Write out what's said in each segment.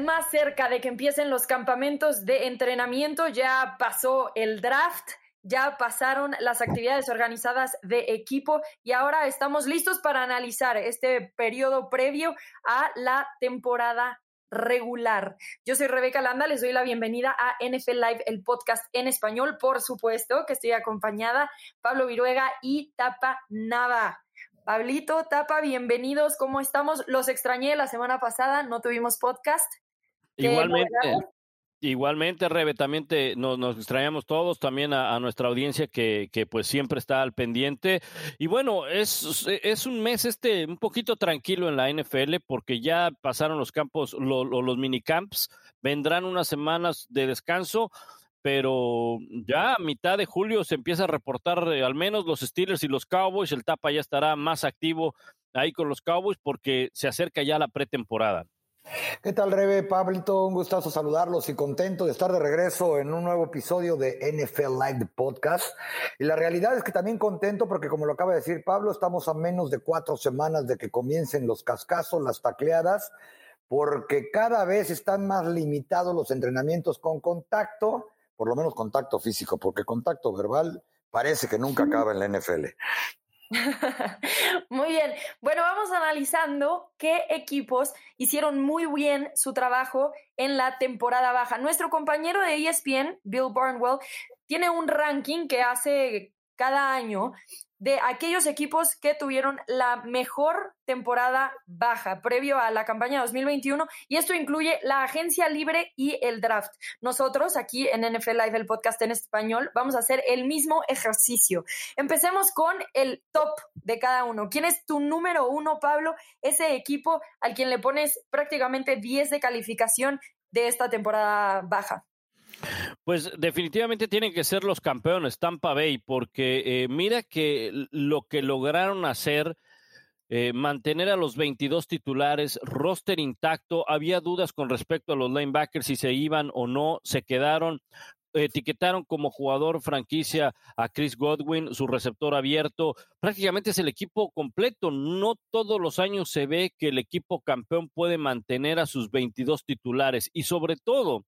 más cerca de que empiecen los campamentos de entrenamiento, ya pasó el draft, ya pasaron las actividades organizadas de equipo y ahora estamos listos para analizar este periodo previo a la temporada regular. Yo soy Rebeca Landa, les doy la bienvenida a NFL Live, el podcast en español, por supuesto, que estoy acompañada Pablo Viruega y Tapa Nava. Pablito, Tapa, bienvenidos. ¿Cómo estamos? Los extrañé la semana pasada, no tuvimos podcast. Igualmente. Igualmente, Rebe, también te, nos, extrañamos todos, también a, nuestra audiencia que, que, pues siempre está al pendiente. Y bueno, es, es un mes este un poquito tranquilo en la NFL porque ya pasaron los campos, los minicamps, vendrán unas semanas de descanso pero ya a mitad de julio se empieza a reportar eh, al menos los Steelers y los Cowboys, el Tapa ya estará más activo ahí con los Cowboys porque se acerca ya la pretemporada. ¿Qué tal, Rebe? Pablito, un gustazo saludarlos y contento de estar de regreso en un nuevo episodio de NFL Live Podcast. Y la realidad es que también contento porque, como lo acaba de decir Pablo, estamos a menos de cuatro semanas de que comiencen los cascazos, las tacleadas, porque cada vez están más limitados los entrenamientos con contacto por lo menos contacto físico, porque contacto verbal parece que nunca acaba en la NFL. Muy bien. Bueno, vamos analizando qué equipos hicieron muy bien su trabajo en la temporada baja. Nuestro compañero de ESPN, Bill Barnwell, tiene un ranking que hace cada año de aquellos equipos que tuvieron la mejor temporada baja previo a la campaña 2021 y esto incluye la agencia libre y el draft. Nosotros aquí en NFL Live, el podcast en español, vamos a hacer el mismo ejercicio. Empecemos con el top de cada uno. ¿Quién es tu número uno, Pablo? Ese equipo al quien le pones prácticamente 10 de calificación de esta temporada baja. Pues definitivamente tienen que ser los campeones Tampa Bay, porque eh, mira que lo que lograron hacer, eh, mantener a los 22 titulares, roster intacto, había dudas con respecto a los linebackers si se iban o no, se quedaron etiquetaron como jugador franquicia a Chris Godwin, su receptor abierto. Prácticamente es el equipo completo. No todos los años se ve que el equipo campeón puede mantener a sus 22 titulares y sobre todo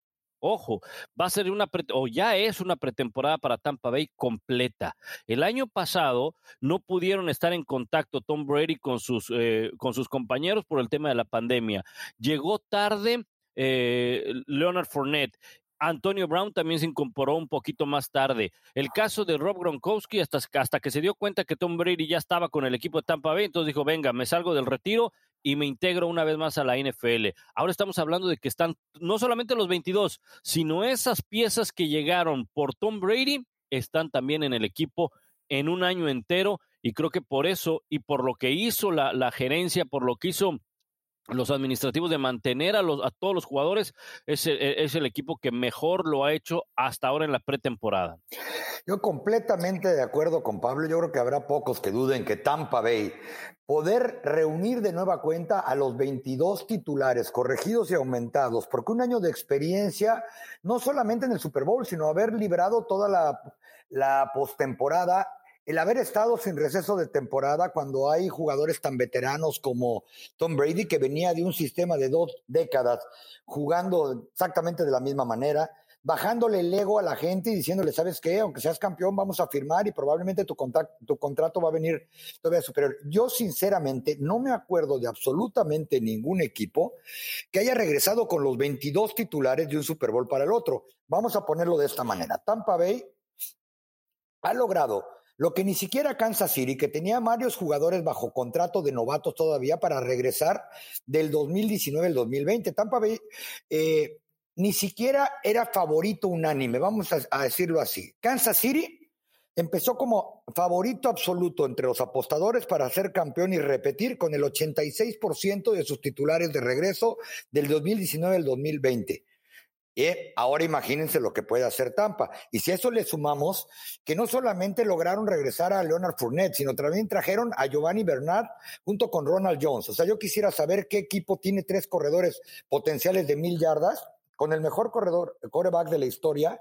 Ojo, va a ser una, o ya es una pretemporada para Tampa Bay completa. El año pasado no pudieron estar en contacto Tom Brady con sus, eh, con sus compañeros por el tema de la pandemia. Llegó tarde eh, Leonard Fournette. Antonio Brown también se incorporó un poquito más tarde. El caso de Rob Gronkowski, hasta, hasta que se dio cuenta que Tom Brady ya estaba con el equipo de Tampa Bay, entonces dijo, venga, me salgo del retiro y me integro una vez más a la NFL. Ahora estamos hablando de que están no solamente los 22, sino esas piezas que llegaron por Tom Brady están también en el equipo en un año entero y creo que por eso y por lo que hizo la, la gerencia, por lo que hizo los administrativos de mantener a, los, a todos los jugadores es, es, el equipo que mejor lo ha hecho hasta ahora en la pretemporada. Yo completamente de acuerdo con Pablo. Yo creo que habrá pocos que duden que Tampa Bay poder reunir de nueva cuenta a los 22 titulares corregidos y aumentados, porque un año de experiencia, no solamente en el Super Bowl, sino haber librado toda la, la postemporada el haber estado sin receso de temporada cuando hay jugadores tan veteranos como Tom Brady, que venía de un sistema de dos décadas jugando exactamente de la misma manera, bajándole el ego a la gente y diciéndole, ¿sabes qué? Aunque seas campeón, vamos a firmar y probablemente tu, tu contrato va a venir todavía superior. Yo, sinceramente, no me acuerdo de absolutamente ningún equipo que haya regresado con los 22 titulares de un Super Bowl para el otro. Vamos a ponerlo de esta manera. Tampa Bay ha logrado lo que ni siquiera Kansas City, que tenía varios jugadores bajo contrato de novatos todavía para regresar del 2019 al 2020. Tampa Bay eh, ni siquiera era favorito unánime, vamos a, decirlo así. Kansas City empezó como favorito absoluto entre los apostadores para ser campeón y repetir con el 86% de sus titulares de regreso del 2019 al 2020. Y ahora imagínense lo que puede hacer Tampa. Y si a eso le sumamos que no solamente lograron regresar a Leonard Fournette, sino también trajeron a Giovanni Bernard junto con Ronald Jones. O sea, yo quisiera saber qué equipo tiene tres corredores potenciales de mil yardas, con el mejor corredor, coreback de la historia,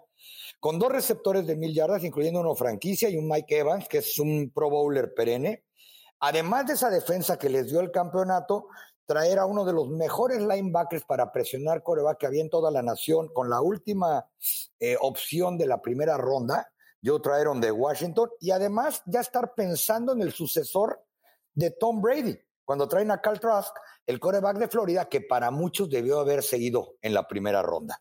con dos receptores de mil yardas, incluyendo una franquicia y un Mike Evans, que es un Pro Bowler perenne. Además de esa defensa que les dio el campeonato, traer a uno de los mejores linebackers para presionar coreback que había en toda la nación con la última eh, opción de la primera ronda, Joe trajeron de Washington, y además ya estar pensando en el sucesor de Tom Brady, cuando traen a Cal Trask, el coreback de Florida, que para muchos debió haber seguido en la primera ronda.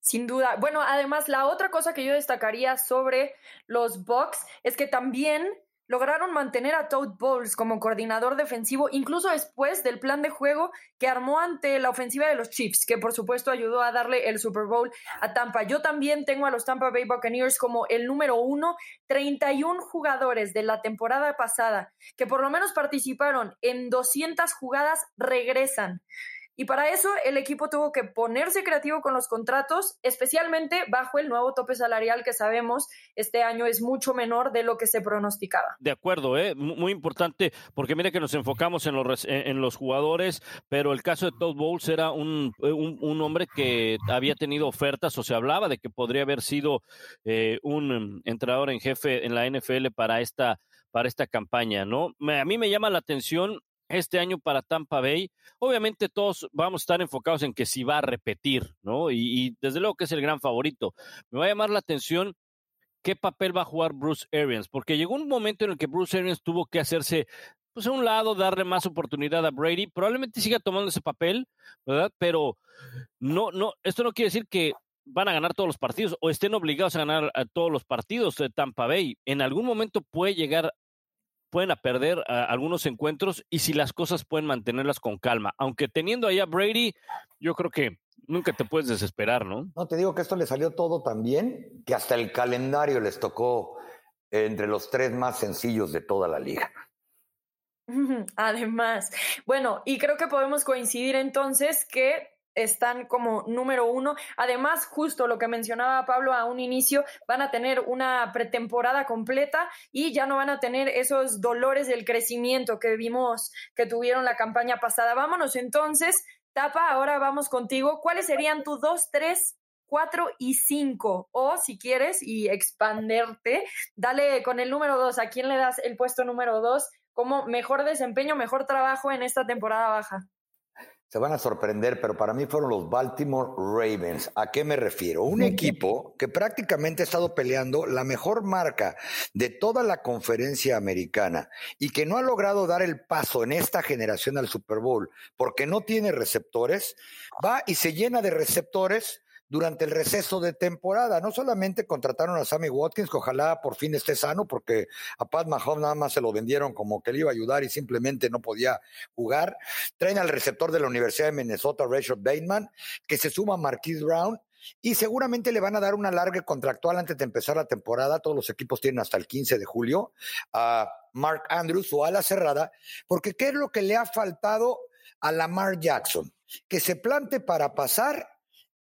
Sin duda. Bueno, además, la otra cosa que yo destacaría sobre los Bucks es que también lograron mantener a Todd Bowles como coordinador defensivo, incluso después del plan de juego que armó ante la ofensiva de los Chiefs, que por supuesto ayudó a darle el Super Bowl a Tampa. Yo también tengo a los Tampa Bay Buccaneers como el número uno, 31 jugadores de la temporada pasada que por lo menos participaron en 200 jugadas regresan. Y para eso el equipo tuvo que ponerse creativo con los contratos, especialmente bajo el nuevo tope salarial que sabemos este año es mucho menor de lo que se pronosticaba. De acuerdo, ¿eh? muy importante, porque mira que nos enfocamos en los, en los jugadores, pero el caso de Todd Bowles era un, un, hombre que había tenido ofertas o se hablaba de que podría haber sido eh, un entrenador en jefe en la NFL para esta para esta campaña, ¿no? a mí me llama la atención este año para Tampa Bay. Obviamente todos vamos a estar enfocados en que si va a repetir, ¿no? Y, desde luego que es el gran favorito. Me va a llamar la atención qué papel va a jugar Bruce Arians, porque llegó un momento en el que Bruce Arians tuvo que hacerse pues a un lado, darle más oportunidad a Brady. Probablemente siga tomando ese papel, ¿verdad? Pero no, no, esto no quiere decir que van a ganar todos los partidos o estén obligados a ganar todos los partidos de Tampa Bay. En algún momento puede llegar pueden a perder algunos encuentros y si las cosas pueden mantenerlas con calma. Aunque teniendo ahí a Brady, yo creo que nunca te puedes desesperar, ¿no? No, te digo que esto le salió todo tan bien que hasta el calendario les tocó entre los tres más sencillos de toda la liga. Además, bueno, y creo que podemos coincidir entonces que están como número uno. Además, justo lo que mencionaba Pablo a un inicio, van a tener una pretemporada completa y ya no van a tener esos dolores del crecimiento que vimos que tuvieron la campaña pasada. Vámonos entonces, Tapa, ahora vamos contigo. ¿Cuáles serían tus dos, tres, cuatro y cinco? O si quieres y expanderte, dale con el número dos. ¿A quién le das el puesto número dos como mejor desempeño, mejor trabajo en esta temporada baja? Se van a sorprender, pero para mí fueron los Baltimore Ravens. ¿A qué me refiero? Un equipo que prácticamente ha estado peleando la mejor marca de toda la conferencia americana y que no ha logrado dar el paso en esta generación al Super Bowl porque no tiene receptores, va y se llena de receptores durante el receso de temporada. No solamente contrataron a Sammy Watkins, que ojalá por fin esté sano, porque a Pat Mahomes nada más se lo vendieron como que le iba a ayudar y simplemente no podía jugar. Traen al receptor de la Universidad de Minnesota, Rachel Bateman, que se suma a Marquise Brown. Y seguramente le van a dar una larga contractual antes de empezar la temporada. Todos los equipos tienen hasta el 15 de julio. A Mark Andrews, o ala cerrada, porque ¿qué es lo que le ha faltado a Lamar Jackson? Que se plante para pasar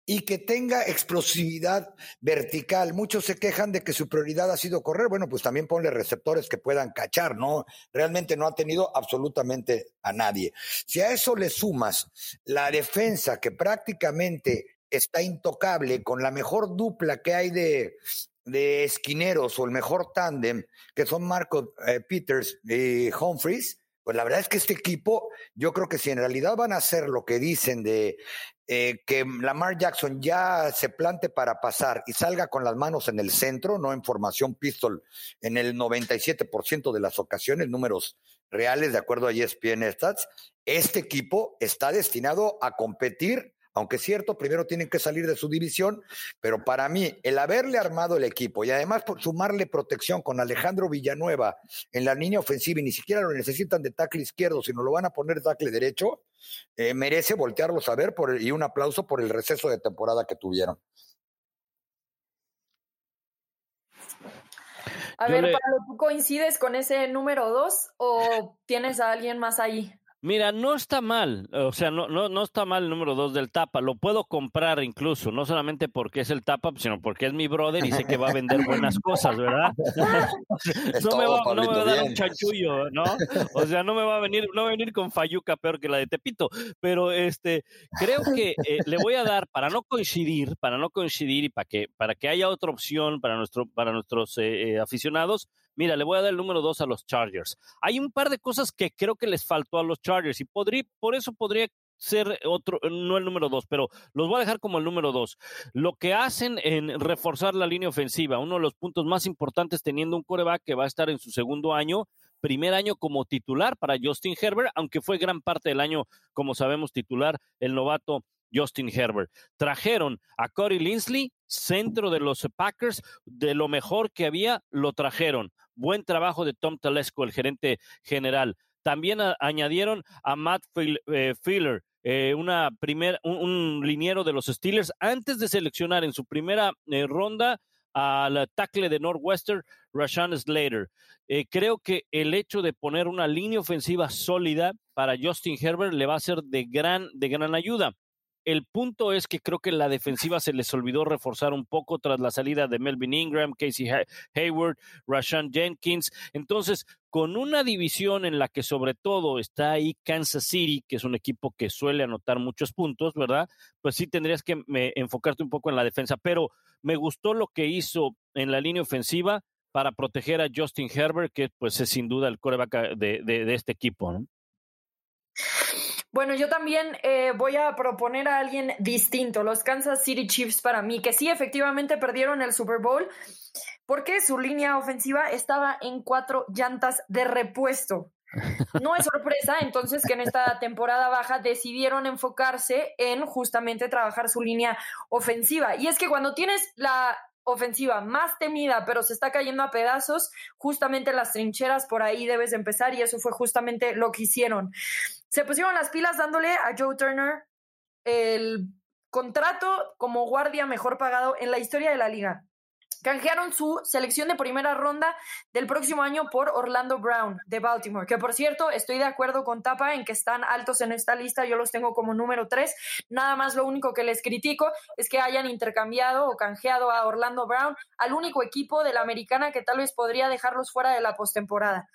y que tenga explosividad vertical. Muchos se quejan de que su prioridad ha sido correr. Bueno, pues también ponle receptores que puedan cachar, ¿no? Realmente no ha tenido absolutamente a nadie. Si a eso le sumas la defensa que prácticamente está intocable con la mejor dupla que hay de, de esquineros o el mejor tándem, que son Marco eh, Peters y Humphries, pues la verdad es que este equipo, yo creo que si en realidad van a hacer lo que dicen de eh, que Lamar Jackson ya se plante para pasar y salga con las manos en el centro, no en formación pistol en el 97% de las ocasiones, números reales de acuerdo a ESPN Stats, este equipo está destinado a competir aunque es cierto, primero tienen que salir de su división, pero para mí, el haberle armado el equipo y además por sumarle protección con Alejandro Villanueva en la línea ofensiva y ni siquiera lo necesitan de tackle izquierdo, sino lo van a poner de tackle derecho, eh, merece voltearlos a ver por y un aplauso por el receso de temporada que tuvieron. A ver, Pablo, ¿tú coincides con ese número dos o tienes a alguien más ahí? Mira, no está mal, o sea, no, no, no está mal el número dos del tapa, lo puedo comprar incluso, no solamente porque es el tapa, sino porque es mi brother y sé que va a vender buenas cosas, ¿verdad? no, me va, no, me va, a dar un chanchullo, ¿no? O sea, no me va a venir, no va a venir con Fayuca peor que la de Tepito, pero este, creo que eh, le voy a dar, para no coincidir, para no coincidir y para que, para que haya otra opción para, nuestro, para nuestros eh, eh, aficionados, Mira, le voy a dar el número dos a los Chargers. Hay un par de cosas que creo que les faltó a los Chargers y podría, por eso podría ser otro, no el número dos, pero los voy a dejar como el número dos. Lo que hacen en reforzar la línea ofensiva, uno de los puntos más importantes teniendo un coreback que va a estar en su segundo año, primer año como titular para Justin Herbert, aunque fue gran parte del año, como sabemos, titular el novato Justin Herbert. Trajeron a Corey Linsley, centro de los Packers, de lo mejor que había, lo trajeron. Buen trabajo de Tom Telesco, el gerente general. También añadieron a Matt eh, Filler, eh, una primer, un, liniero de los Steelers, antes de seleccionar en su primera eh, ronda al tackle de Northwestern, Rashan Slater. creo que el hecho de poner una línea ofensiva sólida para Justin Herbert le va a ser de gran, de gran ayuda. El punto es que creo que la defensiva se les olvidó reforzar un poco tras la salida de Melvin Ingram, Casey Hayward, Rashan Jenkins. Entonces, con una división en la que sobre todo está ahí Kansas City, que es un equipo que suele anotar muchos puntos, ¿verdad? Pues sí tendrías que enfocarte un poco en la defensa, pero me gustó lo que hizo en la línea ofensiva para proteger a Justin Herbert, que pues es sin duda el coreback de, de este equipo, ¿no? Bueno, yo también eh, voy a proponer a alguien distinto, los Kansas City Chiefs para mí, que sí, efectivamente perdieron el Super Bowl porque su línea ofensiva estaba en cuatro llantas de repuesto. No es sorpresa, entonces, que en esta temporada baja decidieron enfocarse en justamente trabajar su línea ofensiva. Y es que cuando tienes la ofensiva más temida, pero se está cayendo a pedazos, justamente las trincheras por ahí debes de empezar y eso fue justamente lo que hicieron. Se pusieron las pilas dándole a Joe Turner el contrato como guardia mejor pagado en la historia de la liga. Canjearon su selección de primera ronda del próximo año por Orlando Brown de Baltimore, que por cierto estoy de acuerdo con Tapa en que están altos en esta lista, yo los tengo como número tres. Nada más lo único que les critico es que hayan intercambiado o canjeado a Orlando Brown al único equipo de la americana que tal vez podría dejarlos fuera de la postemporada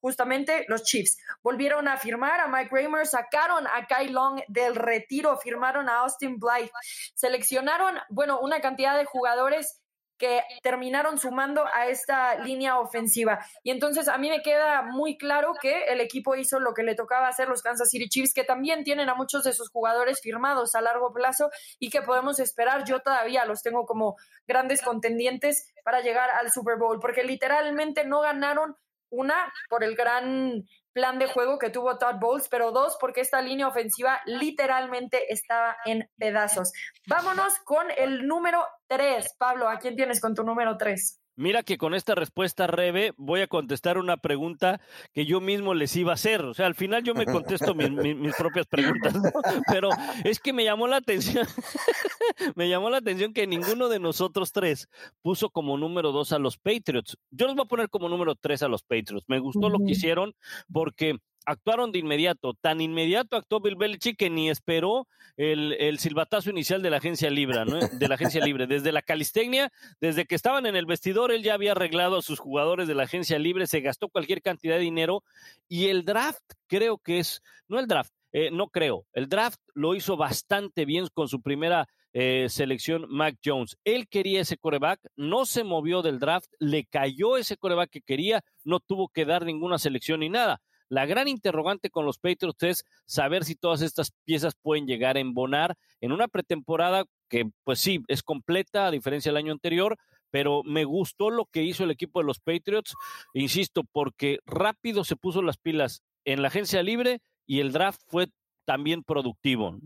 justamente los Chiefs. Volvieron a firmar a Mike Kramer, sacaron a Kai Long del retiro, firmaron a Austin Blythe, seleccionaron, bueno, una cantidad de jugadores que terminaron sumando a esta línea ofensiva. Y entonces a mí me queda muy claro que el equipo hizo lo que le tocaba hacer los Kansas City Chiefs, que también tienen a muchos de sus jugadores firmados a largo plazo y que podemos esperar. Yo todavía los tengo como grandes contendientes para llegar al Super Bowl, porque literalmente no ganaron una por el gran plan de juego que tuvo Todd Bowles, pero dos, porque esta línea ofensiva literalmente estaba en pedazos. Vámonos con el número tres. Pablo, ¿a quién tienes con tu número tres? Mira que con esta respuesta, Rebe, voy a contestar una pregunta que yo mismo les iba a hacer. O sea, al final yo me contesto mis, propias preguntas, ¿no? Pero es que me llamó la atención, me llamó la atención que ninguno de nosotros tres puso como número dos a los Patriots. Yo los voy a poner como número tres a los Patriots. Me gustó lo que hicieron porque actuaron de inmediato. Tan inmediato actuó Bill Belichick que ni esperó el, silbatazo inicial de la agencia libre, ¿no? De la agencia libre. Desde la calistenia, desde que estaban en el vestidor, él ya había arreglado a sus jugadores de la agencia libre, se gastó cualquier cantidad de dinero y el draft creo que es, no el draft, eh, no creo, el draft lo hizo bastante bien con su primera eh, selección Mac Jones. Él quería ese coreback, no se movió del draft, le cayó ese coreback que quería, no tuvo que dar ninguna selección ni nada. La gran interrogante con los Patriots es saber si todas estas piezas pueden llegar a embonar en una pretemporada que, pues sí, es completa a diferencia del año anterior, pero me gustó lo que hizo el equipo de los Patriots, insisto, porque rápido se puso las pilas en la agencia libre y el draft fue también productivo.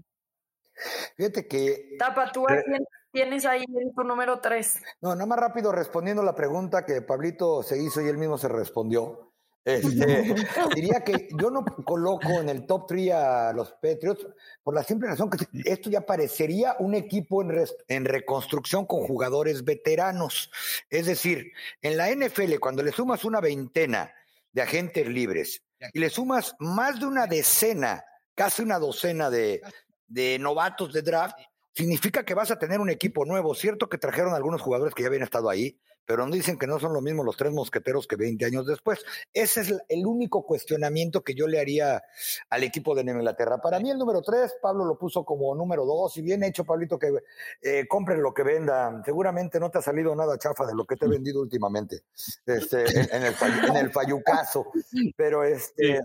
Fíjate que... Tapa, tú tienes ahí tu número tres. No, nada más rápido respondiendo la pregunta que Pablito se hizo y él mismo se respondió. Este, diría que yo no coloco en el top 3 a los Patriots por la simple razón que esto ya parecería un equipo en, en, reconstrucción con jugadores veteranos. Es decir, en la NFL, cuando le sumas una veintena de agentes libres y le sumas más de una decena, casi una docena de, de novatos de draft, significa que vas a tener un equipo nuevo. Cierto que trajeron algunos jugadores que ya habían estado ahí, pero no dicen que no son lo mismo los tres mosqueteros que 20 años después. Ese es el único cuestionamiento que yo le haría al equipo de Inglaterra. Para mí el número tres, Pablo lo puso como número dos, y bien hecho, Pablito, que eh, compren lo que vendan. Seguramente no te ha salido nada chafa de lo que te he vendido últimamente, este, en, el, en el fallucazo. Pero este,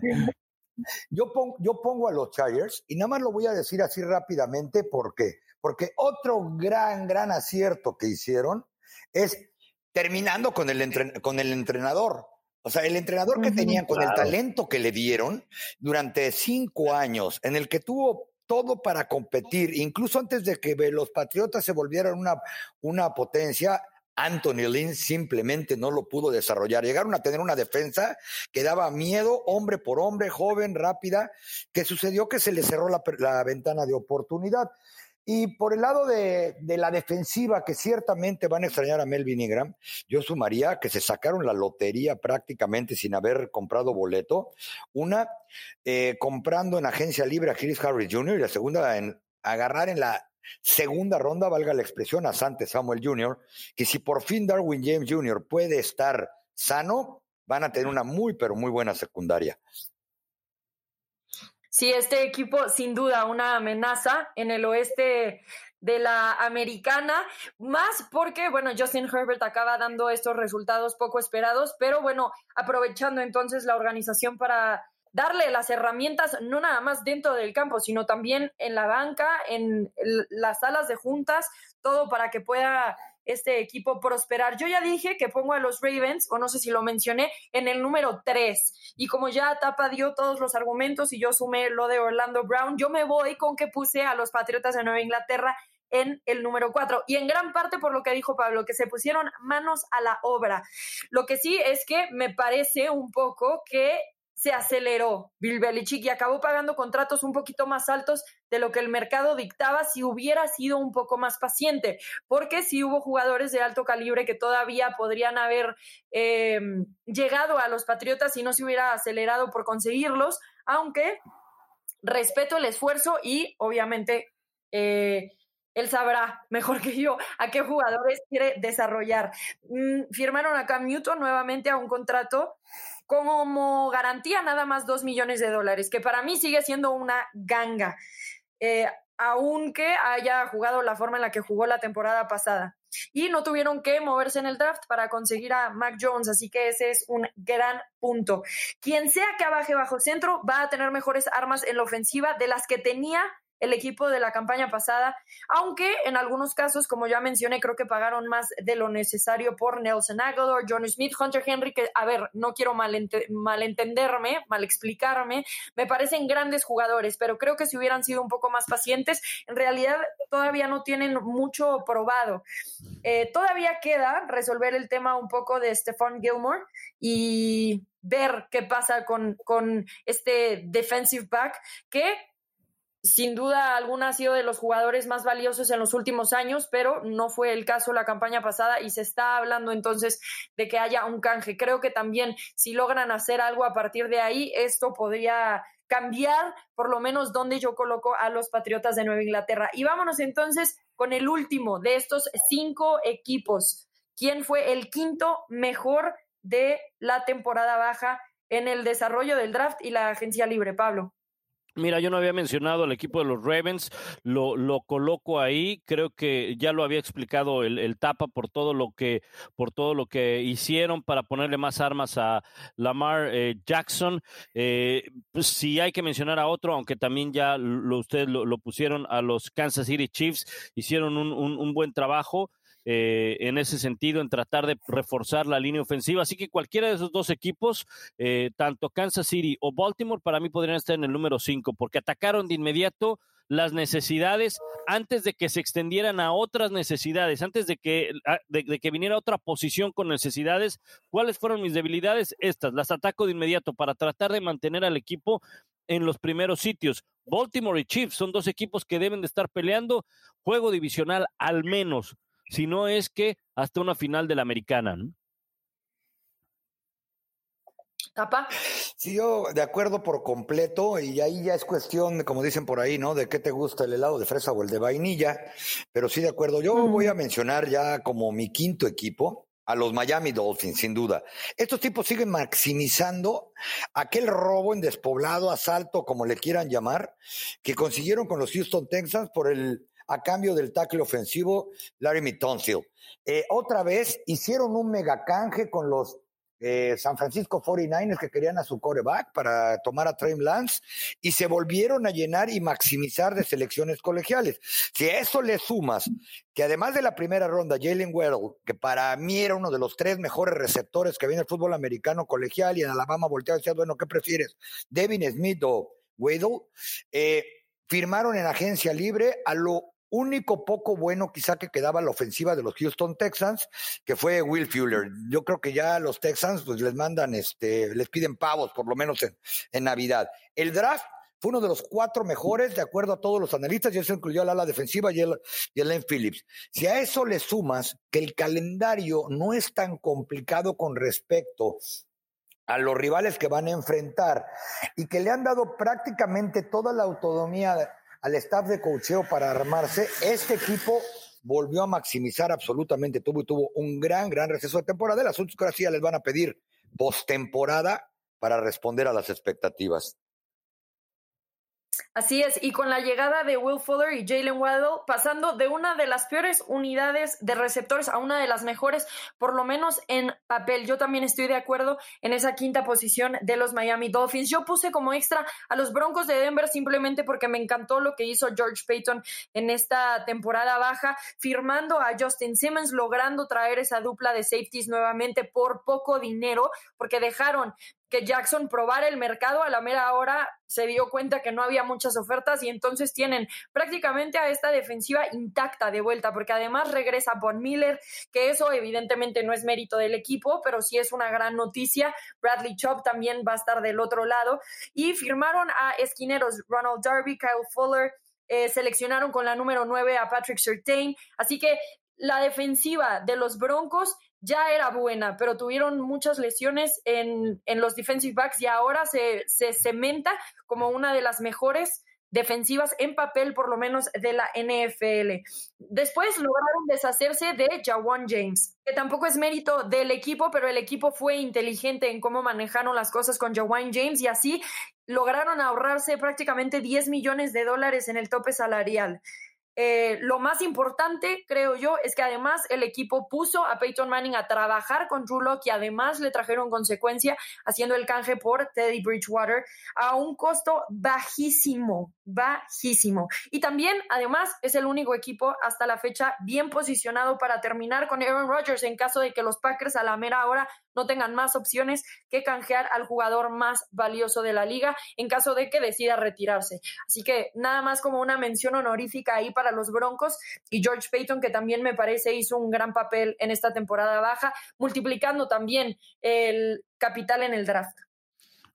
yo, pongo, yo pongo a los Chargers, y nada más lo voy a decir así rápidamente, ¿por qué? Porque otro gran, gran acierto que hicieron es terminando con el, con el entrenador. O sea, el entrenador que tenían con el talento que le dieron durante cinco años, en el que tuvo todo para competir, incluso antes de que los Patriotas se volvieran una, una potencia, Anthony Lynn simplemente no lo pudo desarrollar. Llegaron a tener una defensa que daba miedo, hombre por hombre, joven, rápida, que sucedió que se le cerró la, la ventana de oportunidad. Y por el lado de, la defensiva, que ciertamente van a extrañar a Melvin Ingram, yo sumaría que se sacaron la lotería prácticamente sin haber comprado boleto. Una, eh, comprando en agencia libre a Chris Harris Jr. y la segunda, en agarrar en la segunda ronda, valga la expresión, a Sante Samuel Jr., que si por fin Darwin James Jr. puede estar sano, van a tener una muy, pero muy buena secundaria. Sí, este equipo sin duda una amenaza en el oeste de la americana, más porque, bueno, Justin Herbert acaba dando estos resultados poco esperados, pero bueno, aprovechando entonces la organización para darle las herramientas, no nada más dentro del campo, sino también en la banca, en las salas de juntas, todo para que pueda este equipo prosperar. Yo ya dije que pongo a los Ravens, o no sé si lo mencioné, en el número 3. Y como ya Tapa dio todos los argumentos y yo sumé lo de Orlando Brown, yo me voy con que puse a los Patriotas de Nueva Inglaterra en el número 4. Y en gran parte por lo que dijo Pablo, que se pusieron manos a la obra. Lo que sí es que me parece un poco que se aceleró Bill y acabó pagando contratos un poquito más altos de lo que el mercado dictaba si hubiera sido un poco más paciente, porque si hubo jugadores de alto calibre que todavía podrían haber em, llegado a los Patriotas y no se hubiera acelerado por conseguirlos, aunque respeto el esfuerzo y obviamente eh, él sabrá mejor que yo a qué jugadores quiere desarrollar. Mm, firmaron a Cam Newton nuevamente a un contrato como garantía nada más dos millones de dólares, que para mí sigue siendo una ganga, eh, aunque haya jugado la forma en la que jugó la temporada pasada. Y no tuvieron que moverse en el draft para conseguir a Mac Jones, así que ese es un gran punto. Quien sea que abaje bajo centro va a tener mejores armas en la ofensiva de las que tenía el equipo de la campaña pasada, aunque en algunos casos, como ya mencioné, creo que pagaron más de lo necesario por Nelson Aguilar, John Smith, Hunter Henry, que, a ver, no quiero malentenderme, mal explicarme, me parecen grandes jugadores, pero creo que si hubieran sido un poco más pacientes, en realidad todavía no tienen mucho probado. Eh, todavía queda resolver el tema un poco de Stephon Gilmore y ver qué pasa con, con este defensive back que sin duda alguna ha sido de los jugadores más valiosos en los últimos años, pero no fue el caso la campaña pasada y se está hablando entonces de que haya un canje. Creo que también si logran hacer algo a partir de ahí, esto podría cambiar por lo menos donde yo coloco a los Patriotas de Nueva Inglaterra. Y vámonos entonces con el último de estos cinco equipos. ¿Quién fue el quinto mejor de la temporada baja en el desarrollo del draft y la agencia libre, Pablo? Mira, yo no había mencionado al equipo de los Ravens, lo, lo coloco ahí, creo que ya lo había explicado el, Tapa por todo lo que, por todo lo que hicieron para ponerle más armas a Lamar eh, Jackson. Eh, pues, si hay que mencionar a otro, aunque también ya lo, ustedes lo, pusieron a los Kansas City Chiefs, hicieron un, un buen trabajo. Eh, en ese sentido, en tratar de reforzar la línea ofensiva. Así que cualquiera de esos dos equipos, eh, tanto Kansas City o Baltimore, para mí podrían estar en el número 5, porque atacaron de inmediato las necesidades antes de que se extendieran a otras necesidades, antes de que, de, que viniera otra posición con necesidades. ¿Cuáles fueron mis debilidades? Estas, las ataco de inmediato para tratar de mantener al equipo en los primeros sitios. Baltimore y Chiefs son dos equipos que deben de estar peleando juego divisional al menos si no es que hasta una final de la americana. ¿Tapa? Sí, yo de acuerdo por completo, y ahí ya es cuestión, como dicen por ahí, ¿no? De qué te gusta el helado de fresa o el de vainilla, pero sí de acuerdo. Yo voy a mencionar ya como mi quinto equipo, a los Miami Dolphins, sin duda. Estos tipos siguen maximizando aquel robo en despoblado, asalto, como le quieran llamar, que consiguieron con los Houston Texans por el a cambio del tackle ofensivo Larry Mitonsil. Eh, otra vez hicieron un megacanje con los eh, San Francisco 49ers que querían a su coreback para tomar a Trey Lance y se volvieron a llenar y maximizar de selecciones colegiales. Si a eso le sumas que además de la primera ronda, Jalen Weddle, que para mí era uno de los tres mejores receptores que viene el fútbol americano colegial y en Alabama volteaba y decía, bueno, ¿qué prefieres? Devin Smith o Weddle, eh, firmaron en agencia libre a lo único poco bueno quizá que quedaba la ofensiva de los Houston Texans, que fue Will Fuller. Yo creo que ya los Texans pues les mandan, este, les piden pavos por lo menos en, Navidad. El draft fue uno de los cuatro mejores, de acuerdo a todos los analistas, y eso incluyó al ala defensiva y el, y Phillips. Si a eso le sumas que el calendario no es tan complicado con respecto a los rivales que van a enfrentar y que le han dado prácticamente toda la autonomía al staff de cocheo para armarse, este equipo volvió a maximizar absolutamente tuvo y tuvo un gran, gran receso de temporada. El asunto es que ahora sí ya les van a pedir postemporada para responder a las expectativas. Así es, y con la llegada de Will Fuller y Jalen Waddle, pasando de una de las peores unidades de receptores a una de las mejores, por lo menos en papel. Yo también estoy de acuerdo en esa quinta posición de los Miami Dolphins. Yo puse como extra a los Broncos de Denver simplemente porque me encantó lo que hizo George Payton en esta temporada baja, firmando a Justin Simmons, logrando traer esa dupla de safeties nuevamente por poco dinero, porque dejaron que Jackson probara el mercado a la mera hora, se dio cuenta que no había muchas ofertas y entonces tienen prácticamente a esta defensiva intacta de vuelta, porque además regresa Von Miller, que eso evidentemente no es mérito del equipo, pero sí es una gran noticia. Bradley Chop también va a estar del otro lado y firmaron a esquineros Ronald Darby, Kyle Fuller, eh, seleccionaron con la número 9 a Patrick Surtain, así que la defensiva de los Broncos ya era buena, pero tuvieron muchas lesiones en, los defensive backs y ahora se, se cementa como una de las mejores defensivas en papel, por lo menos de la NFL. Después lograron deshacerse de Jawan James, que tampoco es mérito del equipo, pero el equipo fue inteligente en cómo manejaron las cosas con Jawan James y así lograron ahorrarse prácticamente 10 millones de dólares en el tope salarial. Eh, lo más importante, creo yo, es que además el equipo puso a Peyton Manning a trabajar con Drew Locke y además le trajeron consecuencia haciendo el canje por Teddy Bridgewater a un costo bajísimo, bajísimo. Y también, además, es el único equipo hasta la fecha bien posicionado para terminar con Aaron Rodgers en caso de que los Packers a la mera hora no tengan más opciones que canjear al jugador más valioso de la liga en caso de que decida retirarse. Así que nada más como una mención honorífica ahí para los Broncos y George Payton, que también me parece hizo un gran papel en esta temporada baja, multiplicando también el capital en el draft.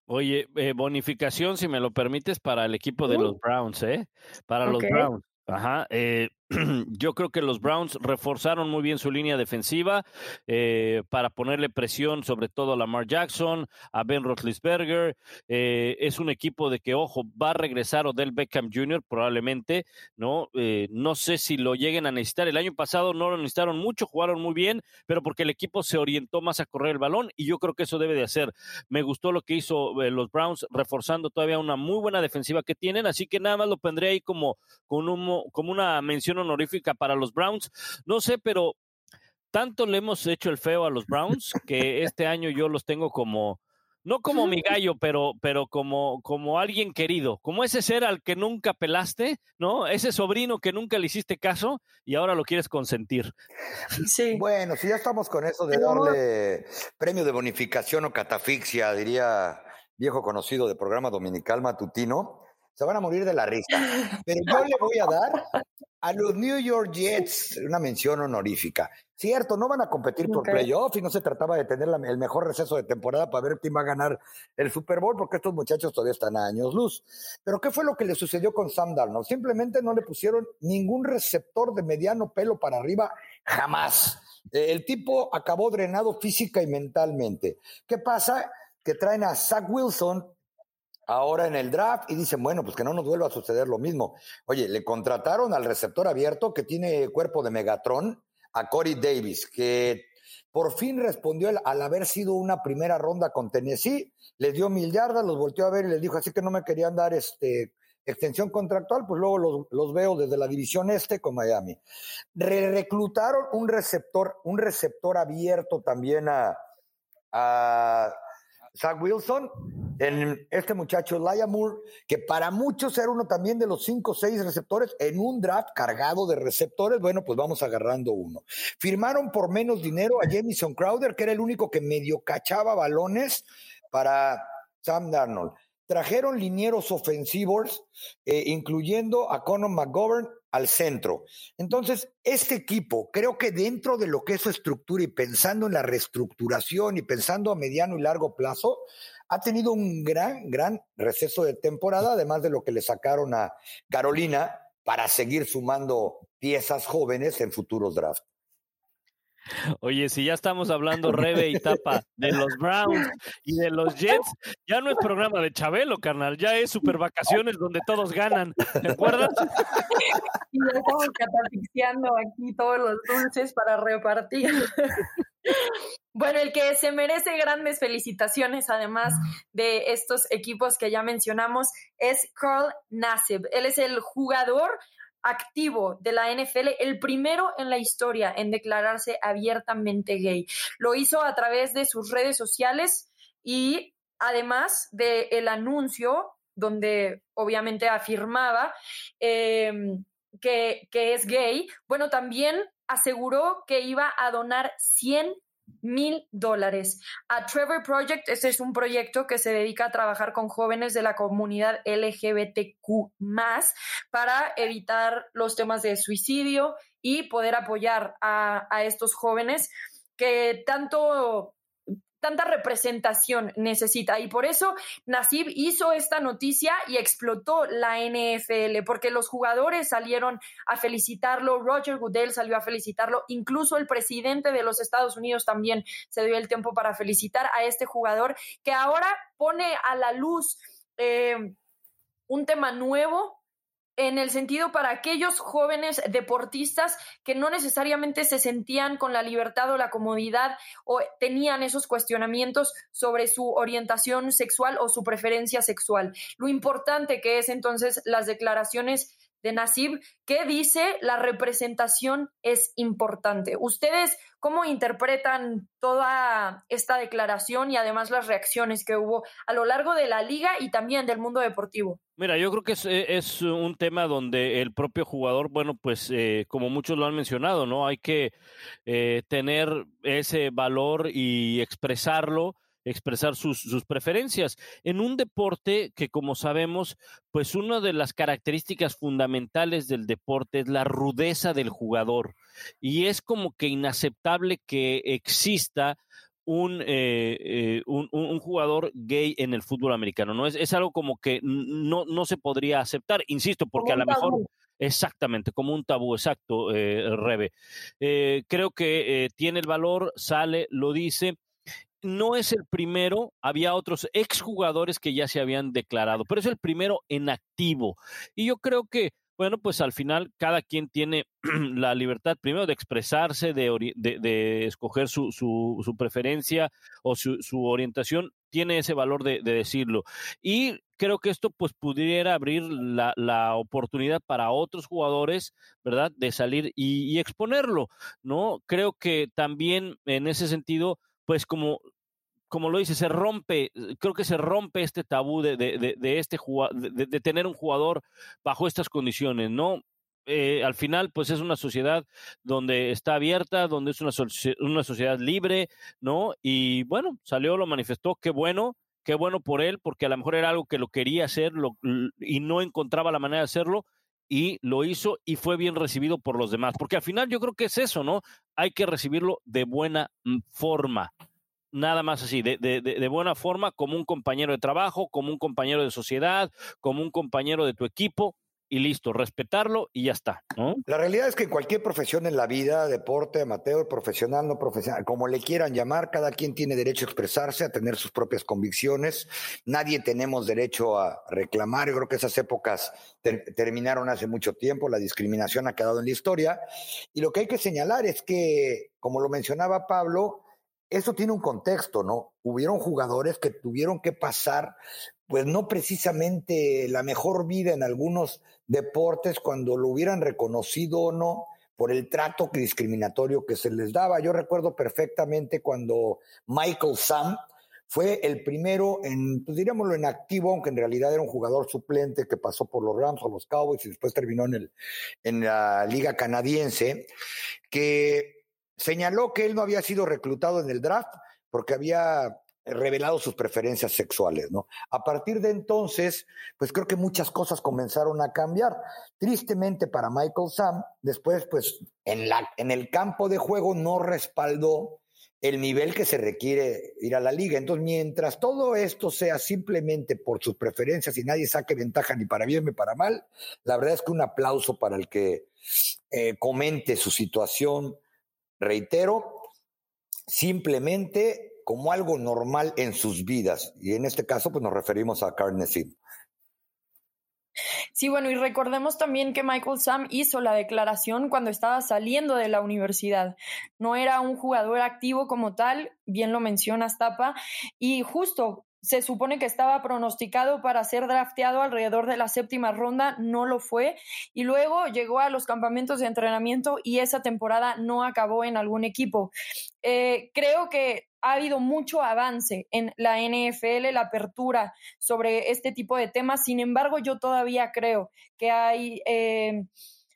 Oye, eh, bonificación, si me lo permites, para el equipo de uh. los Browns, ¿eh? Para los Browns. Ajá. Eh, yo creo que los Browns reforzaron muy bien su línea defensiva eh, para ponerle presión sobre todo a Lamar Jackson, a Ben Roethlisberger. Eh, es un equipo de que, ojo, va a regresar Odell Beckham Jr. probablemente, ¿no? Eh, no sé si lo lleguen a necesitar. El año pasado no lo necesitaron mucho, jugaron muy bien, pero porque el equipo se orientó más a correr el balón y yo creo que eso debe de hacer. Me gustó lo que hizo los Browns reforzando todavía una muy buena defensiva que tienen, así que nada más lo pondré ahí como, como, como una mención honorífica para los Browns. No sé, pero tanto le hemos hecho el feo a los Browns que este año yo los tengo como, no como mi gallo, pero, pero como, como alguien querido, como ese ser al que nunca pelaste, ¿no? Ese sobrino que nunca le hiciste caso y ahora lo quieres consentir. Sí. Bueno, si ya estamos con eso de darle premio de bonificación o catafixia, diría viejo conocido de programa dominical matutino, se van a morir de la risa. Pero yo le voy a dar a los New York Jets una mención honorífica. Cierto, no van a competir por playoff y no se trataba de tener el mejor receso de temporada para ver quién va a ganar el Super Bowl, porque estos muchachos todavía están a años luz. Pero ¿qué fue lo que le sucedió con Sam Darnold? Simplemente no le pusieron ningún receptor de mediano pelo para arriba, jamás. El tipo acabó drenado física y mentalmente. ¿Qué pasa? que traen a Zach Wilson ahora en el draft y dicen, bueno, pues que no nos vuelva a suceder lo mismo. Oye, le contrataron al receptor abierto que tiene cuerpo de Megatron, a Corey Davis, que por fin respondió al haber sido una primera ronda con Tennessee, les dio mil yardas, los volteó a ver y les dijo, así que no me querían dar este extensión contractual, pues luego los, veo desde la división este con Miami. reclutaron un receptor, un receptor abierto también a Zach Wilson, en este muchacho Laia Moore, que para muchos era uno también de los cinco o seis receptores en un draft cargado de receptores, bueno, pues vamos agarrando uno. Firmaron por menos dinero a Jamison Crowder, que era el único que medio cachaba balones para Sam Darnold. Trajeron linieros ofensivos, eh, incluyendo a Conor McGovern al centro. Entonces, este equipo, creo que dentro de lo que es su estructura y pensando en la reestructuración y pensando a mediano y largo plazo, ha tenido un gran, gran receso de temporada, además de lo que le sacaron a Carolina para seguir sumando piezas jóvenes en futuros drafts. Oye, si ya estamos hablando Rebe y Tapa de los Browns y de los Jets, ya no es programa de Chabelo, carnal, ya es super vacaciones donde todos ganan, ¿te acuerdas? Y ya estamos catafixiando aquí todos los dulces para repartir. Bueno, el que se merece grandes felicitaciones, además de estos equipos que ya mencionamos, es Carl Nassib. Él es el jugador activo de la NFL, el primero en la historia en declararse abiertamente gay. Lo hizo a través de sus redes sociales y además del el anuncio donde obviamente afirmaba em, que, que es gay, bueno, también aseguró que iba a donar 100 mil dólares a Trevor Project. Este es un proyecto que se dedica a trabajar con jóvenes de la comunidad LGBTQ para evitar los temas de suicidio y poder apoyar a, a estos jóvenes que tanto tanta representación necesita. Y por eso Nasib hizo esta noticia y explotó la NFL, porque los jugadores salieron a felicitarlo, Roger Goodell salió a felicitarlo, incluso el presidente de los Estados Unidos también se dio el tiempo para felicitar a este jugador que ahora pone a la luz eh, un tema nuevo en el sentido para aquellos jóvenes deportistas que no necesariamente se sentían con la libertad o la comodidad o tenían esos cuestionamientos sobre su orientación sexual o su preferencia sexual. Lo importante que es entonces las declaraciones de Nasib que dice la representación es importante. ¿Ustedes cómo interpretan toda esta declaración y además las reacciones que hubo a lo largo de la liga y también del mundo deportivo? Mira, yo creo que es, es un tema donde el propio jugador, bueno, pues eh, como muchos lo han mencionado, ¿no? Hay que eh, tener ese valor y expresarlo expresar sus, sus, preferencias. En un deporte que, como sabemos, pues una de las características fundamentales del deporte es la rudeza del jugador. Y es como que inaceptable que exista un, eh, eh, un, un, jugador gay en el fútbol americano. ¿no? Es, es algo como que no, no se podría aceptar, insisto, porque a lo mejor... Exactamente, como un tabú, exacto, eh, Rebe. Eh, creo que eh, tiene el valor, sale, lo dice, no es el primero, había otros exjugadores que ya se habían declarado, pero es el primero en activo. Y yo creo que, bueno, pues al final cada quien tiene la libertad primero de expresarse, de, de, escoger su, su, preferencia o su, su, orientación, tiene ese valor de, decirlo. Y creo que esto pues pudiera abrir la, la, oportunidad para otros jugadores, ¿verdad? De salir y, y exponerlo, ¿no? Creo que también en ese sentido pues como, como lo dice, se rompe, creo que se rompe este tabú de, de, de este de, de, tener un jugador bajo estas condiciones, ¿no? Eh, al final, pues es una sociedad donde está abierta, donde es una, una sociedad libre, ¿no? Y bueno, salió, lo manifestó, qué bueno, qué bueno por él, porque a lo mejor era algo que lo quería hacer lo, y no encontraba la manera de hacerlo, y lo hizo y fue bien recibido por los demás. Porque al final yo creo que es eso, ¿no? Hay que recibirlo de buena mm, forma. Nada más así, de, de, de, buena forma, como un compañero de trabajo, como un compañero de sociedad, como un compañero de tu equipo, y listo, respetarlo y ya está. La realidad es que cualquier profesión en la vida, deporte, amateur, profesional, no profesional, como le quieran llamar, cada quien tiene derecho a expresarse, a tener sus propias convicciones. Nadie tenemos derecho a reclamar. Yo creo que esas épocas terminaron hace mucho tiempo, la discriminación ha quedado en la historia. Y lo que hay que señalar es que, como lo mencionaba Pablo, eso tiene un contexto, ¿no? Hubieron jugadores que tuvieron que pasar, pues no precisamente la mejor vida en algunos deportes cuando lo hubieran reconocido o no por el trato discriminatorio que se les daba. Yo recuerdo perfectamente cuando Michael Sam fue el primero en, pues diríamoslo, en activo, aunque en realidad era un jugador suplente que pasó por los Rams o los Cowboys y después terminó en, el, en la liga canadiense, que señaló que él no había sido reclutado en el draft porque había revelado sus preferencias sexuales, ¿no? A partir de entonces, pues creo que muchas cosas comenzaron a cambiar. Tristemente para Michael Sam, después, pues en, la, en el campo de juego no respaldó el nivel que se requiere ir a la liga. Entonces, mientras todo esto sea simplemente por sus preferencias y nadie saque ventaja ni para bien ni para mal, la verdad es que un aplauso para el que eh, comente su situación, reitero, simplemente como algo normal en sus vidas. Y en este caso, pues nos referimos a Carnegie. Sí, bueno, y recordemos también que Michael Sam hizo la declaración cuando estaba saliendo de la universidad. No era un jugador activo como tal, bien lo mencionas, Tapa, y justo se supone que estaba pronosticado para ser drafteado alrededor de la séptima ronda, no lo fue, y luego llegó a los campamentos de entrenamiento y esa temporada no acabó en algún equipo. Eh, creo que ha habido mucho avance en la NFL, la apertura sobre este tipo de temas, sin embargo yo todavía creo que hay... Eh,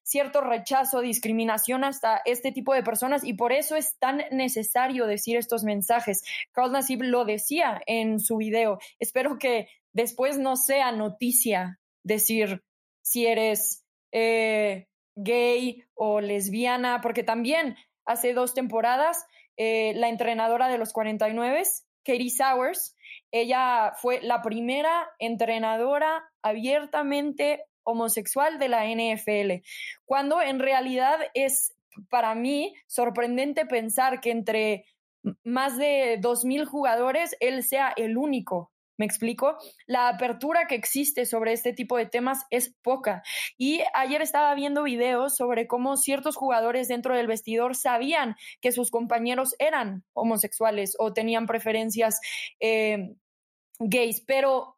cierto rechazo, discriminación hasta este tipo de personas y por eso es tan necesario decir estos mensajes. Carl Nassib lo decía en su video. Espero que después no sea noticia decir si eres eh, gay o lesbiana, porque también hace dos temporadas eh, la entrenadora de los 49, Katie Sowers, ella fue la primera entrenadora abiertamente homosexual de la NFL, cuando en realidad es para mí sorprendente pensar que entre más de 2.000 jugadores él sea el único. ¿Me explico? La apertura que existe sobre este tipo de temas es poca. Y ayer estaba viendo videos sobre cómo ciertos jugadores dentro del vestidor sabían que sus compañeros eran homosexuales o tenían preferencias eh, gays, pero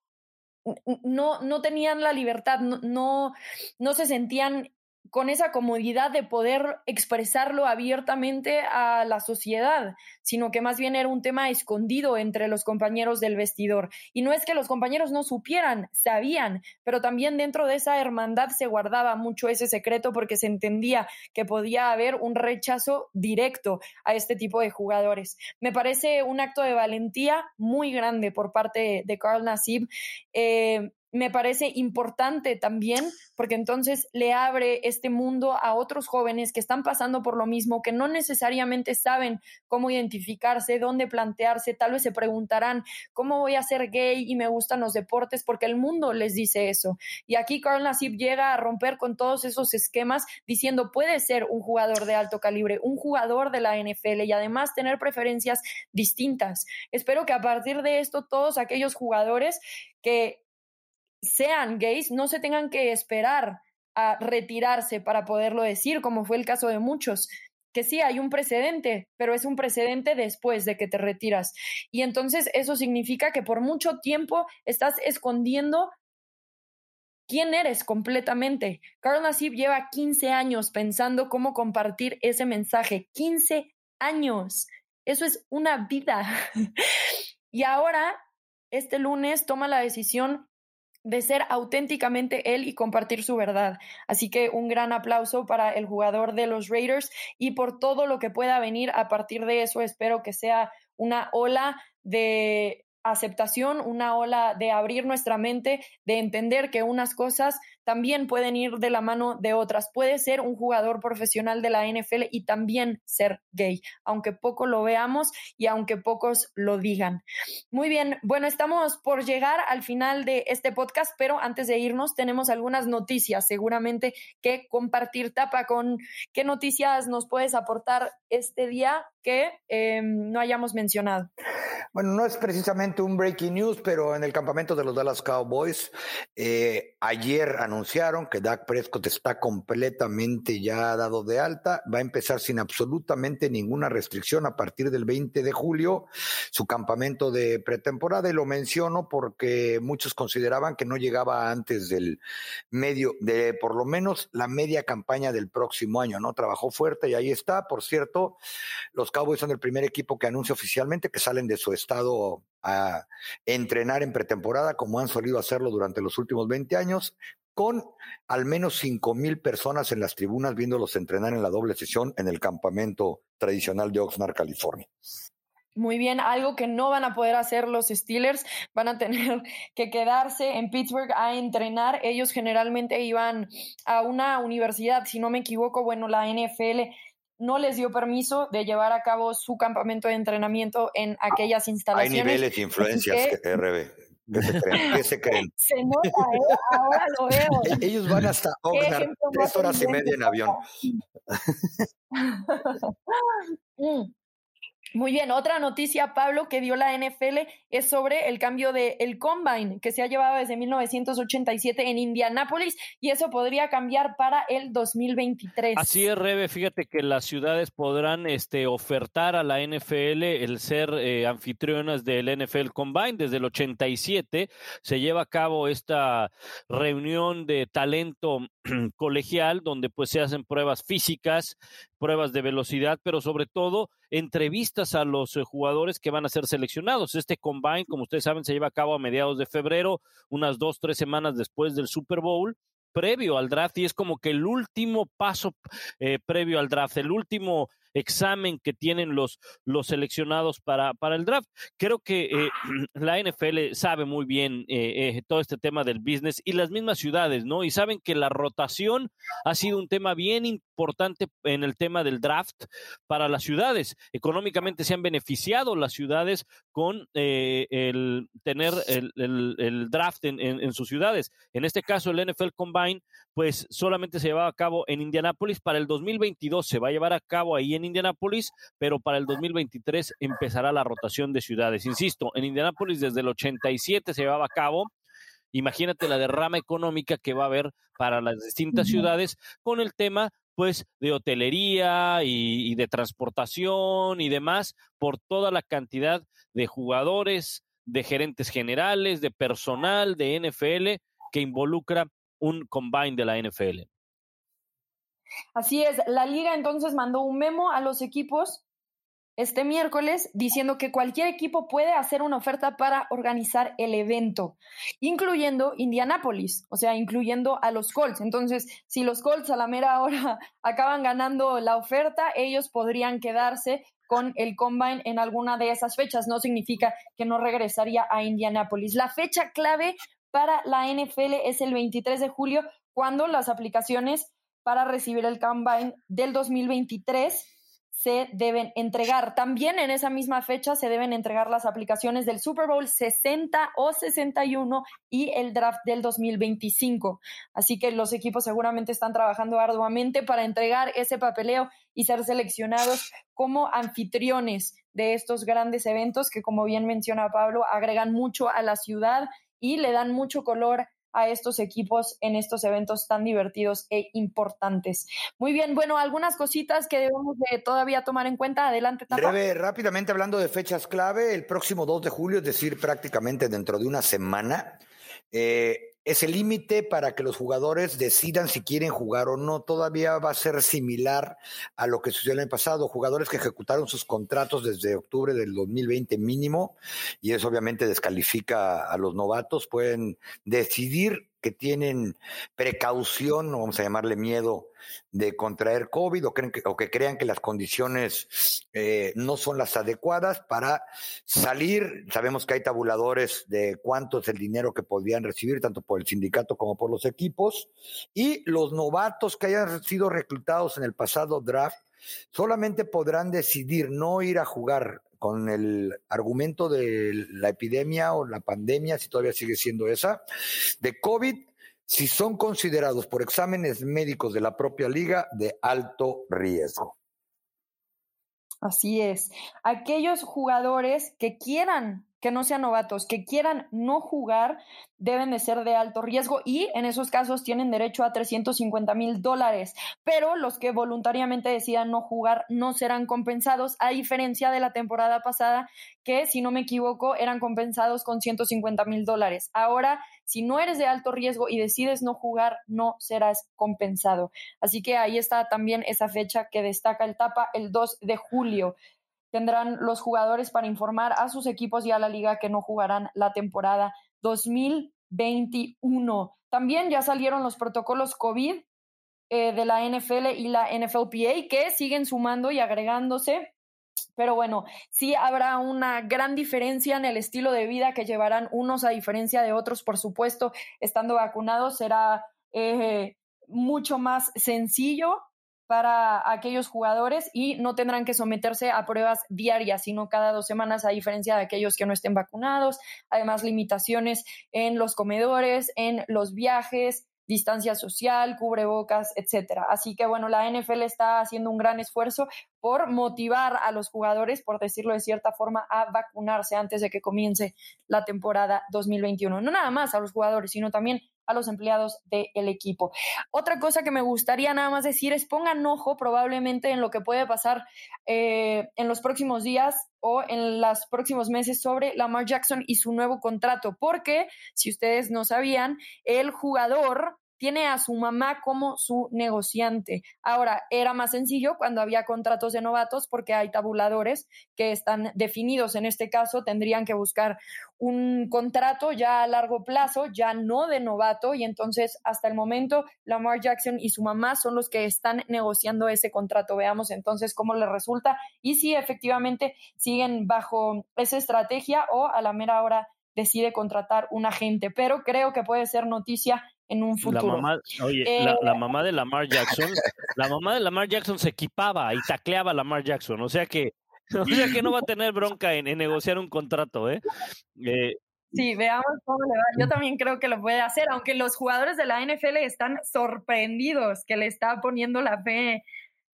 no, no tenían la libertad, no, no, no se sentían con esa comodidad de poder expresarlo abiertamente a la sociedad, sino que más bien era un tema escondido entre los compañeros del vestidor. Y no es que los compañeros no supieran, sabían, pero también dentro de esa hermandad se guardaba mucho ese secreto porque se entendía que podía haber un rechazo directo a este tipo de jugadores. Me parece un acto de valentía muy grande por parte de Carl Nassib. Eh, me parece importante también porque entonces le abre este mundo a otros jóvenes que están pasando por lo mismo, que no necesariamente saben cómo identificarse, dónde plantearse, tal vez se preguntarán, ¿cómo voy a ser gay y me gustan los deportes? Porque el mundo les dice eso. Y aquí Carl Nassib llega a romper con todos esos esquemas diciendo, puede ser un jugador de alto calibre, un jugador de la NFL y además tener preferencias distintas. Espero que a partir de esto todos aquellos jugadores que sean gays no se tengan que esperar a retirarse para poderlo decir, como fue el caso de muchos, que sí hay un precedente, pero es un precedente después de que te retiras. Y entonces eso significa que por mucho tiempo estás escondiendo quién eres completamente. Carl Nassib lleva 15 años pensando cómo compartir ese mensaje. 15 años. Eso es una vida. y ahora, este lunes, toma la decisión de ser auténticamente él y compartir su verdad. Así que un gran aplauso para el jugador de los Raiders y por todo lo que pueda venir a partir de eso. Espero que sea una ola de aceptación, una ola de abrir nuestra mente, de entender que unas cosas también pueden ir de la mano de otras. Puede ser un jugador profesional de la NFL y también ser gay, aunque poco lo veamos y aunque pocos lo digan. Muy bien, bueno, estamos por llegar al final de este podcast, pero antes de irnos tenemos algunas noticias seguramente que compartir. Tapa, ¿con qué noticias nos puedes aportar este día que eh, no hayamos mencionado? Bueno, no es precisamente un breaking news, pero en el campamento de los Dallas Cowboys, eh, ayer anunciaron que Dak Prescott está completamente ya dado de alta, va a empezar sin absolutamente ninguna restricción a partir del 20 de julio su campamento de pretemporada y lo menciono porque muchos consideraban que no llegaba antes del medio, de por lo menos la media campaña del próximo año, ¿no? Trabajó fuerte y ahí está. Por cierto, los Cowboys son el primer equipo que anuncia oficialmente que salen de su estado a entrenar en pretemporada, como han solido hacerlo durante los últimos 20 años, con al menos 5 mil personas en las tribunas viéndolos entrenar en la doble sesión en el campamento tradicional de Oxnard, California. Muy bien, algo que no van a poder hacer los Steelers, van a tener que quedarse en Pittsburgh a entrenar. Ellos generalmente iban a una universidad, si no me equivoco, bueno, la NFL no les dio permiso de llevar a cabo su campamento de entrenamiento en aquellas instalaciones. Hay niveles de influencias, que, RB. ¿Qué se creen? ¿Qué se creen? Se nota, ¿eh? ahora lo veo. Ellos van hasta Oxnard, tres horas y media en avión. Muy bien, otra noticia, Pablo, que dio la NFL es sobre el cambio del el Combine, que se ha llevado desde 1987 en Indianápolis y eso podría cambiar para el 2023. Así es, Rebe, fíjate que las ciudades podrán este, ofertar a la NFL el ser eh, anfitrionas del NFL Combine. Desde el 87 se lleva a cabo esta reunión de talento colegial donde pues se hacen pruebas físicas, pruebas de velocidad, pero sobre todo entrevistas a los eh, jugadores que van a ser seleccionados. Este combine, como ustedes saben, se lleva a cabo a mediados de febrero, unas dos, tres semanas después del Super Bowl previo al draft y es como que el último paso eh, previo al draft, el último examen que tienen los, los seleccionados para, para el draft. Creo que eh, la NFL sabe muy bien eh, eh, todo este tema del business y las mismas ciudades, ¿no? Y saben que la rotación ha sido un tema bien importante en el tema del draft para las ciudades. Económicamente se han beneficiado las ciudades con el tener el, el, draft en, en, sus ciudades. En este caso, el NFL Combine, pues solamente se llevaba a cabo en Indianápolis. Para el 2022 se va a llevar a cabo ahí en Indianápolis, pero para el 2023 empezará la rotación de ciudades. Insisto, en Indianápolis desde el 87 se llevaba a cabo. Imagínate la derrama económica que va a haber para las distintas ciudades con el tema pues de hotelería y, y, de transportación y demás por toda la cantidad de jugadores, de gerentes generales, de personal de NFL que involucra un combine de la NFL. Así es, la liga entonces mandó un memo a los equipos este miércoles diciendo que cualquier equipo puede hacer una oferta para organizar el evento, incluyendo Indianapolis, o sea, incluyendo a los Colts. Entonces, si los Colts a la mera hora acaban ganando la oferta, ellos podrían quedarse con el combine en alguna de esas fechas. No significa que no regresaría a Indianapolis. La fecha clave para la NFL es el 23 de julio, cuando las aplicaciones para recibir el Combine del 2023 se deben entregar. También en esa misma fecha se deben entregar las aplicaciones del Super Bowl 60 o 61 y el draft del 2025. Así que los equipos seguramente están trabajando arduamente para entregar ese papeleo y ser seleccionados como anfitriones de estos grandes eventos que, como bien menciona Pablo, agregan mucho a la ciudad y le dan mucho color a estos equipos en estos eventos tan divertidos e importantes. Muy bien, bueno, algunas cositas que debemos de todavía tomar en cuenta. Adelante, Tapa. rápidamente hablando de fechas clave, el próximo 2 de julio, es decir, prácticamente dentro de una semana, eh, es el límite para que los jugadores decidan si quieren jugar o no. Todavía va a ser similar a lo que sucedió el año pasado. Jugadores que ejecutaron sus contratos desde octubre del 2020 mínimo, y eso obviamente descalifica a los novatos, pueden decidir que tienen precaución, vamos a llamarle miedo, de contraer COVID o, creen que, o que crean que las condiciones eh, no son las adecuadas para salir. Sabemos que hay tabuladores de cuánto es el dinero que podrían recibir, tanto por el sindicato como por los equipos. Y los novatos que hayan sido reclutados en el pasado draft solamente podrán decidir no ir a jugar con el argumento de la epidemia o la pandemia, si todavía sigue siendo esa, de COVID, si son considerados por exámenes médicos de la propia liga de alto riesgo. Así es. Aquellos jugadores que quieran que no sean novatos, que quieran no jugar, deben de ser de alto riesgo y en esos casos tienen derecho a 350 mil dólares. Pero los que voluntariamente decidan no jugar no serán compensados, a diferencia de la temporada pasada, que si no me equivoco eran compensados con 150 mil dólares. Ahora, si no eres de alto riesgo y decides no jugar, no serás compensado. Así que ahí está también esa fecha que destaca el tapa, el 2 de julio tendrán los jugadores para informar a sus equipos y a la liga que no jugarán la temporada 2021. También ya salieron los protocolos COVID eh, de la NFL y la NFLPA que siguen sumando y agregándose. Pero bueno, sí habrá una gran diferencia en el estilo de vida que llevarán unos a diferencia de otros, por supuesto, estando vacunados será eh, mucho más sencillo para aquellos jugadores y no tendrán que someterse a pruebas diarias, sino cada dos semanas, a diferencia de aquellos que no estén vacunados. Además, limitaciones en los comedores, en los viajes, distancia social, cubrebocas, etcétera. Así que bueno, la NFL está haciendo un gran esfuerzo por motivar a los jugadores, por decirlo de cierta forma, a vacunarse antes de que comience la temporada 2021. No nada más a los jugadores, sino también a los empleados del equipo. Otra cosa que me gustaría nada más decir es pongan ojo probablemente en lo que puede pasar eh, en los próximos días o en los próximos meses sobre Lamar Jackson y su nuevo contrato, porque si ustedes no sabían, el jugador tiene a su mamá como su negociante. Ahora, era más sencillo cuando había contratos de novatos porque hay tabuladores que están definidos. En este caso, tendrían que buscar un contrato ya a largo plazo, ya no de novato, y entonces hasta el momento Lamar Jackson y su mamá son los que están negociando ese contrato. Veamos entonces cómo le resulta y si efectivamente siguen bajo esa estrategia o a la mera hora decide contratar un agente, pero creo que puede ser noticia en un futuro. La mamá, oye, la, eh, mamá de Lamar Jackson, la mamá de Lamar Jackson se equipaba y tacleaba a Lamar Jackson, o sea que, o sea que no va a tener bronca en, negociar un contrato, ¿eh? ¿eh? Sí, veamos cómo le va. Yo también creo que lo puede hacer, aunque los jugadores de la NFL están sorprendidos que le está poniendo la fe,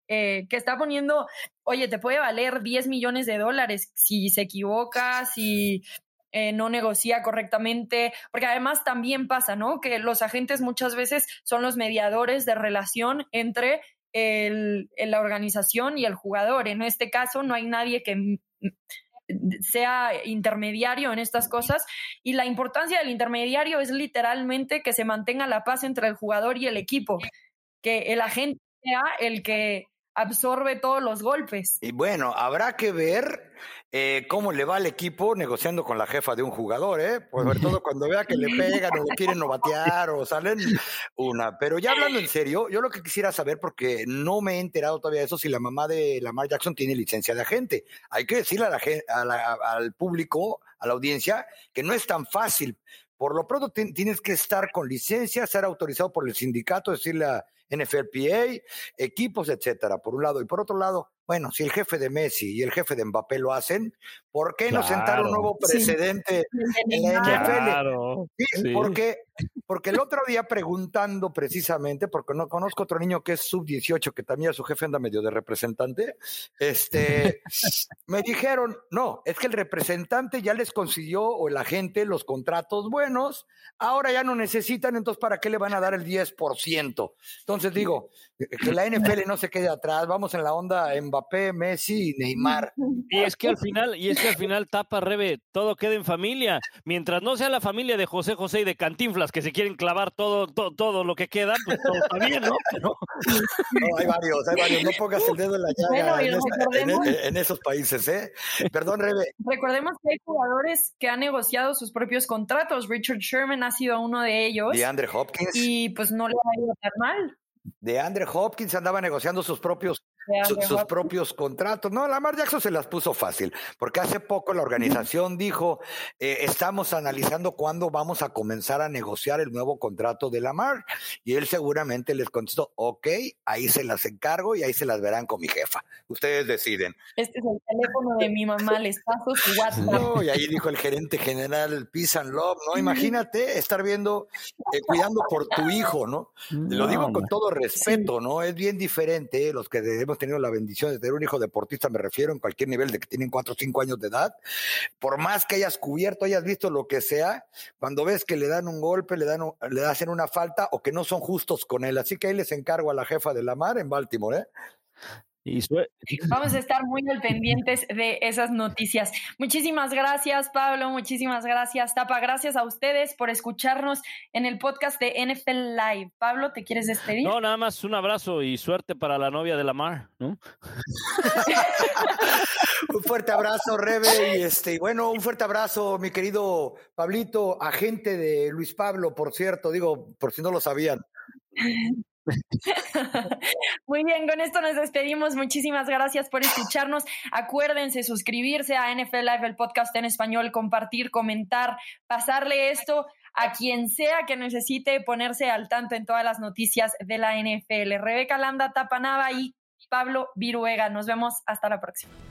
eh, que está poniendo, oye, te puede valer 10 millones de dólares si se equivoca, si eh, no negocia correctamente, porque además también pasa, ¿no? Que los agentes muchas veces son los mediadores de relación entre el, la organización y el jugador. En este caso no hay nadie que sea intermediario en estas cosas y la importancia del intermediario es literalmente que se mantenga la paz entre el jugador y el equipo, que el agente sea el que absorbe todos los golpes. Y bueno, habrá que ver eh, cómo le va al equipo negociando con la jefa de un jugador, ¿eh? Pues sobre todo cuando vea que le pegan o le quieren novatear o salen una. Pero ya hablando en serio, yo lo que quisiera saber, porque no me he enterado todavía de eso, si la mamá de Lamar Jackson tiene licencia de agente. Hay que decirle a la, al público, a la audiencia, que no es tan fácil. Por lo pronto tienes que estar con licencia, ser autorizado por el sindicato, decirle a NFLPA, equipos, etcétera, por un lado. Y por otro lado, bueno, si el jefe de Messi y el jefe de Mbappé lo hacen, ¿por qué no sentar un nuevo precedente en la NFL? Sí, Porque, porque el otro día preguntando precisamente, porque no conozco otro niño que es sub-18, que también su jefe anda medio de representante, este, me dijeron, no, es que el representante ya les consiguió o la gente los contratos buenos, ahora ya no necesitan, entonces ¿para qué le van a dar el 10%? Entonces, Entonces digo, que la NFL no se quede atrás, vamos en la onda Mbappé, Messi y Neymar. Y es que al final, y es que al final tapa Rebe, todo queda en familia. Mientras no sea la familia de José José y de Cantinflas que se quieren clavar todo, todo, todo lo que queda, pues todo está bien, ¿no? ¿no? hay varios, hay varios. No pongas el dedo en la llaga en, esos países, ¿eh? Perdón, Rebe. Recordemos que hay jugadores que han negociado sus propios contratos. Richard Sherman ha sido uno de ellos. De Andre Hopkins. Y pues no le ha ido tan mal. De Andre Hopkins andaba negociando sus propios sus propios contratos. No, Lamar Jackson se las puso fácil, porque hace poco la organización dijo, eh, estamos analizando cuándo vamos a comenzar a negociar el nuevo contrato de Lamar. Y él seguramente les contestó, ok, ahí se las encargo y ahí se las verán con mi jefa. Ustedes deciden. Este es el teléfono de mi mamá, les paso su WhatsApp. y ahí dijo el gerente general, Peace and Love, ¿no? Imagínate estar viendo, eh, cuidando por tu hijo, ¿no? Lo digo con todo respeto, ¿no? Es bien diferente ¿eh? los que debemos tenido la bendición de tener un hijo deportista, me refiero, en cualquier nivel de que tienen cuatro o cinco años de edad, por más que hayas cubierto, hayas visto lo que sea, cuando ves que le dan un golpe, le, dan le hacen una falta o que no son justos con él. Así que ahí les encargo a la jefa de la mar en Baltimore, ¿eh? Vamos a estar muy al pendientes de esas noticias. Muchísimas gracias, Pablo. Muchísimas gracias, Tapa. Gracias a ustedes por escucharnos en el podcast de NFL Live. Pablo, ¿te quieres despedir? No, nada más un abrazo y suerte para la novia de la Mar, ¿no? un fuerte abrazo, Rebe. Y este, bueno, un fuerte abrazo, mi querido Pablito, agente de Luis Pablo, por cierto, digo, por si no lo sabían. Muy bien, con esto nos despedimos. Muchísimas gracias por escucharnos. Acuérdense suscribirse a NFL Live, el podcast en español, compartir, comentar, pasarle esto a quien sea que necesite ponerse al tanto en todas las noticias de la NFL. Rebeca Landa Tapanaba y Pablo Viruega. Nos vemos hasta la próxima.